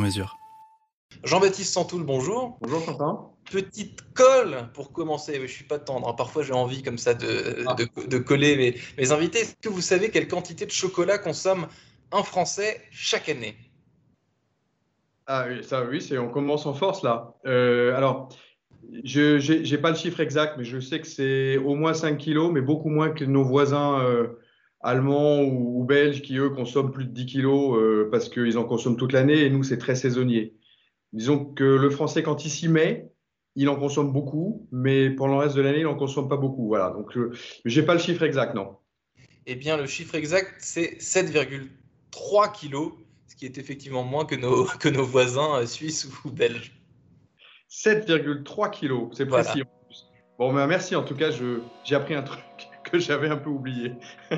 mesure. Jean-Baptiste Santoul, bonjour. Bonjour Quentin. Petite colle pour commencer. Je suis pas tendre. hein. Parfois, j'ai envie comme ça de, Ah. de, de coller mes, mes invités. Est-ce que vous savez quelle quantité de chocolat consomme un Français chaque année? Ah oui, ça oui, c'est on commence en force là. Euh, alors, je j'ai j'ai pas le chiffre exact, mais je sais que c'est au moins 5 kilos, mais beaucoup moins que nos voisins euh, allemands ou, ou belges qui eux consomment plus de 10 kilos euh, parce qu'ils en consomment toute l'année et nous c'est très saisonnier. Disons que le français quand il s'y met, il en consomme beaucoup, mais pour le reste de l'année il en consomme pas beaucoup. Voilà. Donc je j'ai pas le chiffre exact, non. Eh bien, le chiffre exact, c'est 7,3 kilos, ce qui est effectivement moins que nos, que nos voisins euh, suisses ou belges. 7,3 kilos, c'est Voilà. précis. plus. Bon, ben, merci en tout cas, j'ai appris un truc que j'avais un peu oublié.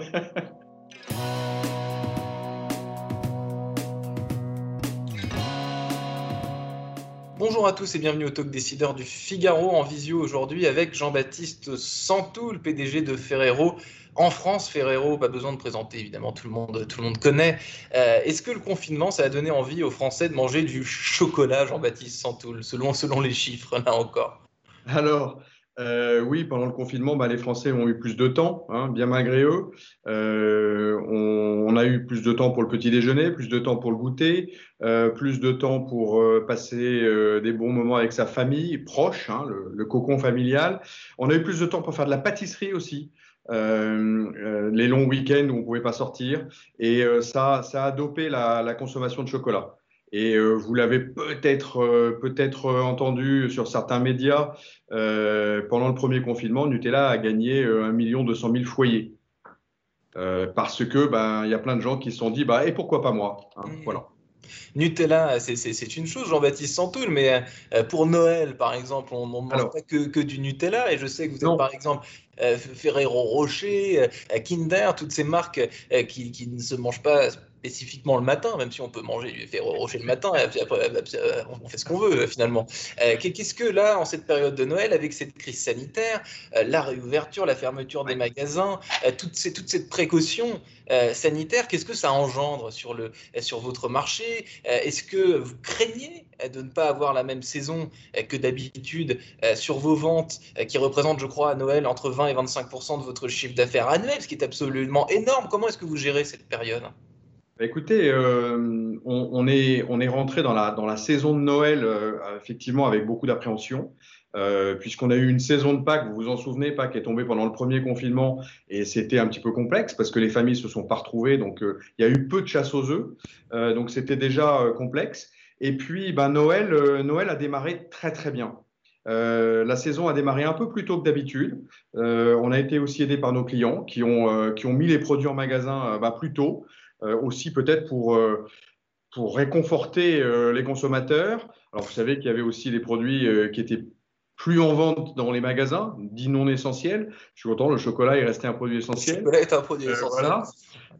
Bonjour à tous et bienvenue au Talk Décideur du Figaro en visio aujourd'hui avec Jean-Baptiste Santoul, PDG de Ferrero. En France, Ferrero, pas besoin de présenter, évidemment, tout le monde, tout le monde connaît. Euh, Est-ce que le confinement, ça a donné envie aux Français de manger du chocolat, Jean-Baptiste Santoul, selon, selon les chiffres, là encore? Alors, euh, oui, pendant le confinement, bah, les Français ont eu plus de temps, hein, bien malgré eux. Euh, on, on a eu plus de temps pour le petit déjeuner, plus de temps pour le goûter, euh, plus de temps pour euh, passer euh, des bons moments avec sa famille proche, hein, le, le cocon familial. On a eu plus de temps pour faire de la pâtisserie aussi. Euh, les longs week-ends où on pouvait pas sortir et ça, ça a dopé la, la consommation de chocolat. Et euh, vous l'avez peut-être euh, peut-être euh, entendu sur certains médias, pendant le premier confinement, Nutella a gagné euh, 1 million 200 000 foyers. Parce que ben il y a plein de gens qui se sont dit bah et pourquoi pas moi hein, Mmh. voilà Nutella, c'est- une chose, Jean-Baptiste Santoul, mais pour Noël, par exemple, on ne mange pas que, que du Nutella. Et je sais que vous êtes, Non. par exemple, Ferrero Rocher, Kinder, toutes ces marques qui, qui ne se mangent pas spécifiquement le matin, même si on peut manger du Ferrero Rocher le matin, et puis après, on fait ce qu'on veut, euh, finalement. Euh, Qu'est-ce que là, en cette période de Noël, avec cette crise sanitaire, euh, la réouverture, la fermeture des magasins, toute, ces- toute cette précaution sanitaire, qu'est-ce que ça engendre sur, le, sur votre marché? Est-ce que vous craignez de ne pas avoir la même saison que d'habitude sur vos ventes, qui représentent, je crois, à Noël entre 20 et 25% de votre chiffre d'affaires annuel, ce qui est absolument énorme? Comment est-ce que vous gérez cette période? Écoutez, euh, on, est, rentré dans la, saison de Noël, euh, effectivement, avec beaucoup d'appréhension, euh, puisqu'on a eu une saison de Pâques, vous vous en souvenez, Pâques est tombée pendant le premier confinement, et c'était un petit peu complexe, parce que les familles se sont pas retrouvées, donc il y a eu peu de chasse aux œufs, donc c'était déjà complexe. Et puis, ben, Noël, Noël a démarré très très bien. La saison a démarré un peu plus tôt que d'habitude. On a été aussi aidé par nos clients qui ont, mis les produits en magasin bah, plus tôt, aussi peut-être pour, euh, pour réconforter euh, les consommateurs. Alors vous savez qu'il y avait aussi des produits euh, qui étaient plus en vente dans les magasins, dits non essentiels. Je suis content, le chocolat est resté un produit Le essentiel. chocolat est un produit Euh, essentiel. voilà.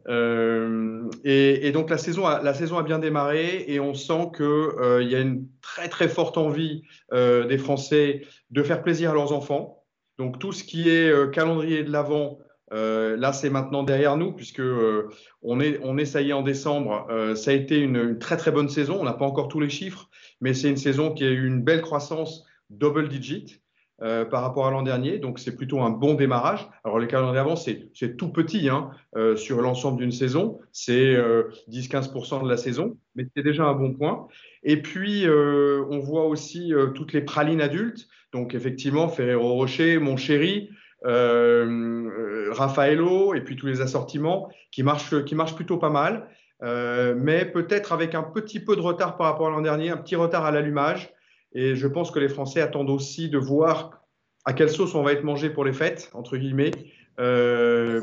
Euh, et, et donc la saison, a, la saison a bien démarré et on sent qu'il euh, y a une très très forte envie euh, des Français de faire plaisir à leurs enfants. Donc tout ce qui est euh, calendrier de l'Avent, euh, là c'est maintenant derrière nous puisque euh, on, est, on ça y est en décembre. Euh, ça a été une, très très bonne saison. On n'a pas encore tous les chiffres, mais c'est une saison qui a eu une belle croissance double digit. par rapport à l'an dernier, donc c'est plutôt un bon démarrage. Alors les calendriers d'avant, c'est tout petit, hein, sur l'ensemble d'une saison, c'est euh, 10-15% de la saison, mais c'est déjà un bon point. Et puis, on voit aussi toutes les pralines adultes, donc effectivement, Ferrero Rocher, Mon Chéri, euh, euh, Raffaello, et puis tous les assortiments qui marchent, qui marchent plutôt pas mal, euh, mais peut-être avec un petit peu de retard par rapport à l'an dernier, un petit retard à l'allumage. Et je pense que les Français attendent aussi de voir à quelle sauce on va être mangé pour les fêtes, entre guillemets, euh,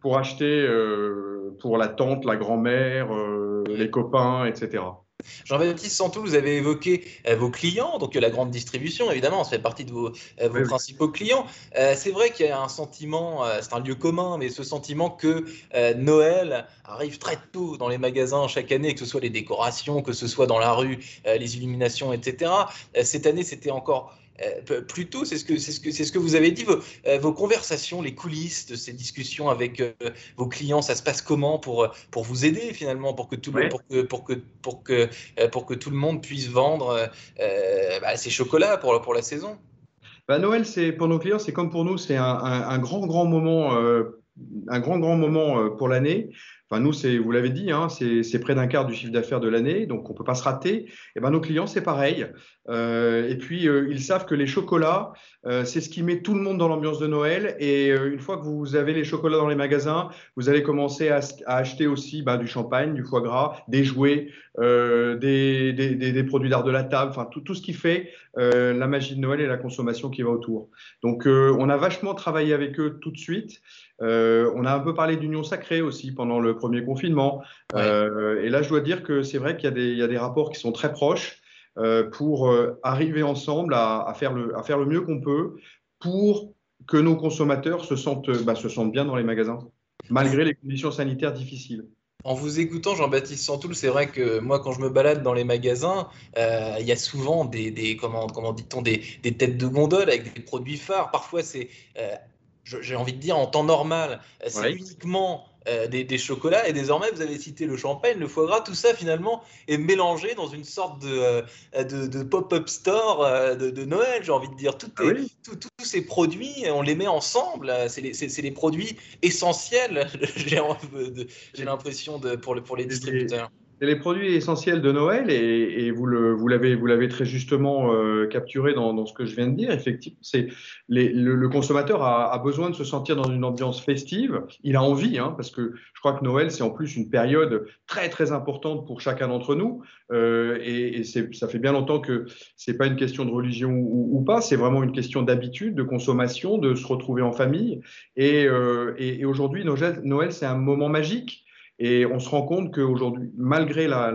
pour, euh, acheter pour la tante, la grand-mère, les copains, etc. Jean-Baptiste Santou, vous avez évoqué euh, vos clients, donc la grande distribution, évidemment, ça fait partie de vos, euh, principaux clients. Euh, c'est vrai qu'il y a un sentiment, c'est un lieu commun, mais ce sentiment que Noël arrive très tôt dans les magasins chaque année, que ce soit les décorations, que ce soit dans la rue, les illuminations, etc. cette année, c'était encore euh, plus tôt, c'est ce que c'est ce que c'est ce que vous avez dit vos, euh, vos, conversations, les coulisses de ces discussions avec euh, vos clients, ça se passe comment pour pour vous aider finalement pour que tout le pour que pour que pour que pour que tout le monde puisse vendre bah, ses chocolats pour pour la saison? Bah, Noël, c'est pour nos clients, c'est comme pour nous, c'est un, un, grand grand moment un grand grand moment pour l'année nous, c'est, vous l'avez dit, hein, c'est près d'un quart du chiffre d'affaires de l'année, donc on ne peut pas se rater. Et ben, nos clients, c'est pareil. Euh, et puis, euh, ils savent que les chocolats, euh, c'est ce qui met tout le monde dans l'ambiance de Noël. Et une fois que vous avez les chocolats dans les magasins, vous allez commencer à, acheter aussi bah, du champagne, du foie gras, des jouets, des, produits d'art de la table, enfin tout, ce qui fait la magie de Noël et la consommation qui va autour. Donc, on a vachement travaillé avec eux tout de suite. On a un peu parlé d'union sacrée aussi pendant le premier confinement. et là, je dois dire que c'est vrai qu'il y, y, a des rapports qui sont très proches. Euh, pour euh, arriver ensemble à, faire le, à faire le mieux qu'on peut pour que nos consommateurs se sentent, bah, se sentent bien dans les magasins, malgré les conditions sanitaires difficiles. En vous écoutant, Jean-Baptiste Santoul, c'est vrai que moi, quand je me balade dans les magasins, euh, il y a souvent des, des comment, comment dit-on, des, des, têtes de gondole avec des produits phares. Parfois, c'est, j'ai envie de dire, en temps normal, c'est uniquement euh, des, chocolats. Et désormais, vous avez cité le champagne, le foie gras, tout ça finalement est mélangé dans une sorte de, euh, de, pop-up store euh, de, Noël, j'ai envie de dire. Ah tous ces produits, on les met ensemble. C'est les, les, produits essentiels, j'ai l'impression, pour, pour les distributeurs. C'est les produits essentiels de Noël et, vous, l'avez, très justement euh, capturé dans, ce que je viens de dire. Effectivement, c'est le, consommateur a, besoin de se sentir dans une ambiance festive. Il a envie, hein, parce que je crois que Noël, c'est en plus une période très très importante pour chacun d'entre nous. Euh, et, ça fait bien longtemps que c'est pas une question de religion ou, pas, c'est vraiment une question d'habitude, de consommation, de se retrouver en famille. Et, euh, aujourd'hui, Noël c'est un moment magique. Et on se rend compte qu'aujourd'hui, malgré la,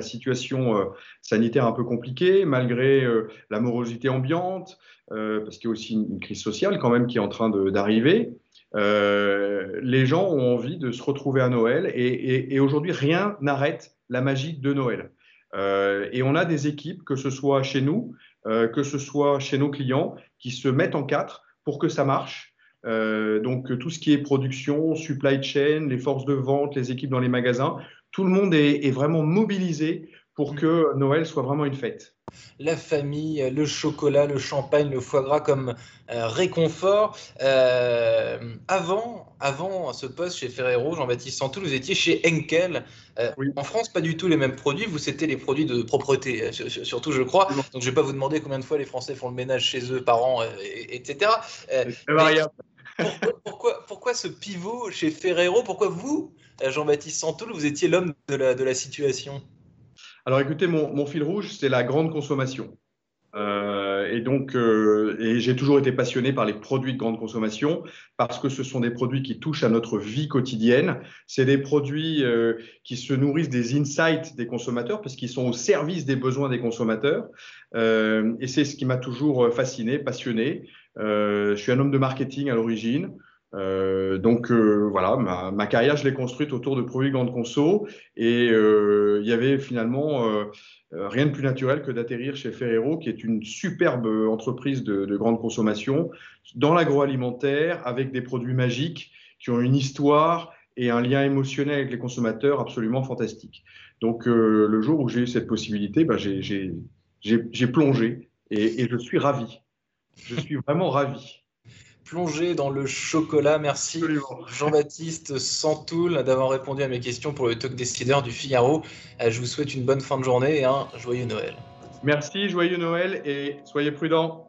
situation euh, sanitaire un peu compliquée, malgré euh, la morosité ambiante, euh, parce qu'il y a aussi une, crise sociale quand même qui est en train d'arriver, les gens ont envie de se retrouver à Noël et, aujourd'hui, rien n'arrête la magie de Noël. et on a des équipes, que ce soit chez nous, que ce soit chez nos clients, qui se mettent en quatre pour que ça marche euh, donc tout ce qui est production, supply chain, les forces de vente, les équipes dans les magasins, tout le monde est, vraiment mobilisé pour que Noël soit vraiment une fête. La famille, le chocolat, le champagne, le foie gras comme euh, réconfort. Euh, avant, avant ce poste chez Ferrero, Jean-Baptiste Santou, vous étiez chez Henkel. En France, pas du tout les mêmes produits. Vous, c'était les produits de propreté, surtout, je crois. Donc, je ne vais pas vous demander combien de fois les Français font le ménage chez eux par an, etc. pourquoi, pourquoi, ce pivot chez Ferrero? Pourquoi vous, Jean-Baptiste Santoul, vous étiez l'homme de la, de la situation? Alors écoutez, mon, mon fil rouge, c'est la grande consommation. Euh, et donc, euh, j'ai toujours été passionné par les produits de grande consommation parce que ce sont des produits qui touchent à notre vie quotidienne. C'est des produits euh, qui se nourrissent des insights des consommateurs parce qu'ils sont au service des besoins des consommateurs. et c'est ce qui m'a toujours fasciné, passionné. je suis un homme de marketing à l'origine. Euh, donc euh, voilà, ma, carrière, je l'ai construite autour de produits grande conso et euh, il y avait finalement rien de plus naturel que d'atterrir chez Ferrero, qui est une superbe entreprise de, de grande consommation dans l'agroalimentaire avec des produits magiques qui ont une histoire et un lien émotionnel avec les consommateurs absolument fantastique. Donc le jour où j'ai eu cette possibilité, bah, j'ai plongé et je suis ravi. Je suis vraiment ravi plonger dans le chocolat. Merci Jean-Baptiste Santoul d'avoir répondu à mes questions pour le talk décideur du Figaro. Euh, je vous souhaite une bonne fin de journée et un joyeux Noël. Merci, joyeux Noël et soyez prudents.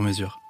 sur mesure.